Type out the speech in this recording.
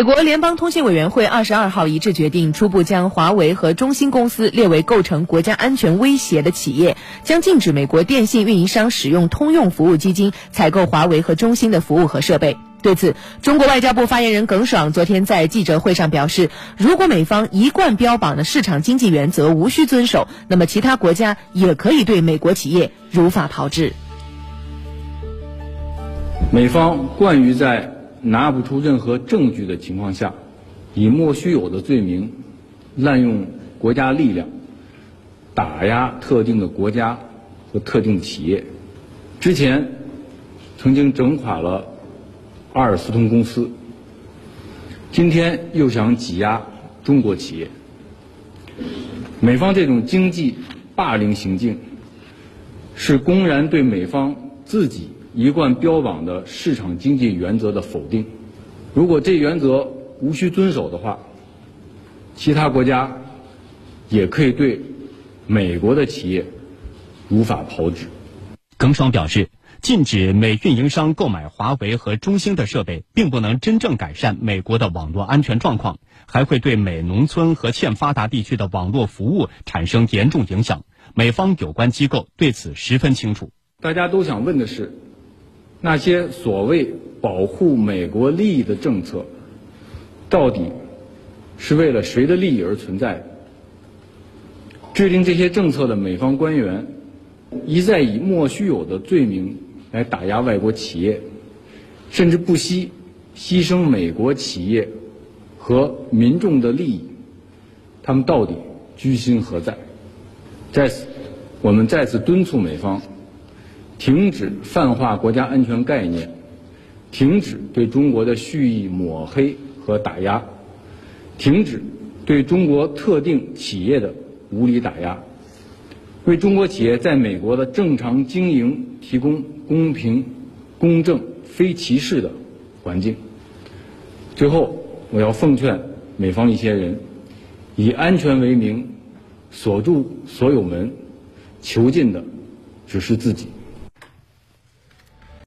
美国联邦通信委员会二十二号一致决定，初步将华为和中兴公司列为构成国家安全威胁的企业，将禁止美国电信运营商使用通用服务基金采购华为和中兴的服务和设备。对此，中国外交部发言人耿爽昨天在记者会上表示，如果美方一贯标榜的市场经济原则无需遵守，那么其他国家也可以对美国企业如法炮制。美方惯于在拿不出任何证据的情况下，以莫须有的罪名滥用国家力量，打压特定的国家和特定的企业。之前曾经整垮了阿尔斯通公司，今天又想挤压中国企业。美方这种经济霸凌行径，是公然对美方自己。一贯标榜的市场经济原则的否定，如果这原则无需遵守的话，其他国家也可以对美国的企业如法炮制。耿爽表示，禁止美运营商购买华为和中兴的设备，并不能真正改善美国的网络安全状况，还会对美农村和欠发达地区的网络服务产生严重影响。美方有关机构对此十分清楚。大家都想问的是。那些所谓保护美国利益的政策，到底是为了谁的利益而存在？制定这些政策的美方官员一再以莫须有的罪名来打压外国企业，甚至不惜牺牲美国企业和民众的利益，他们到底居心何在？在此，我们再次敦促美方。停止泛化国家安全概念，停止对中国的蓄意抹黑和打压，停止对中国特定企业的无理打压，为中国企业在美国的正常经营提供公平、公正、非歧视的环境。最后，我要奉劝美方一些人，以安全为名锁住所有门，囚禁的只是自己。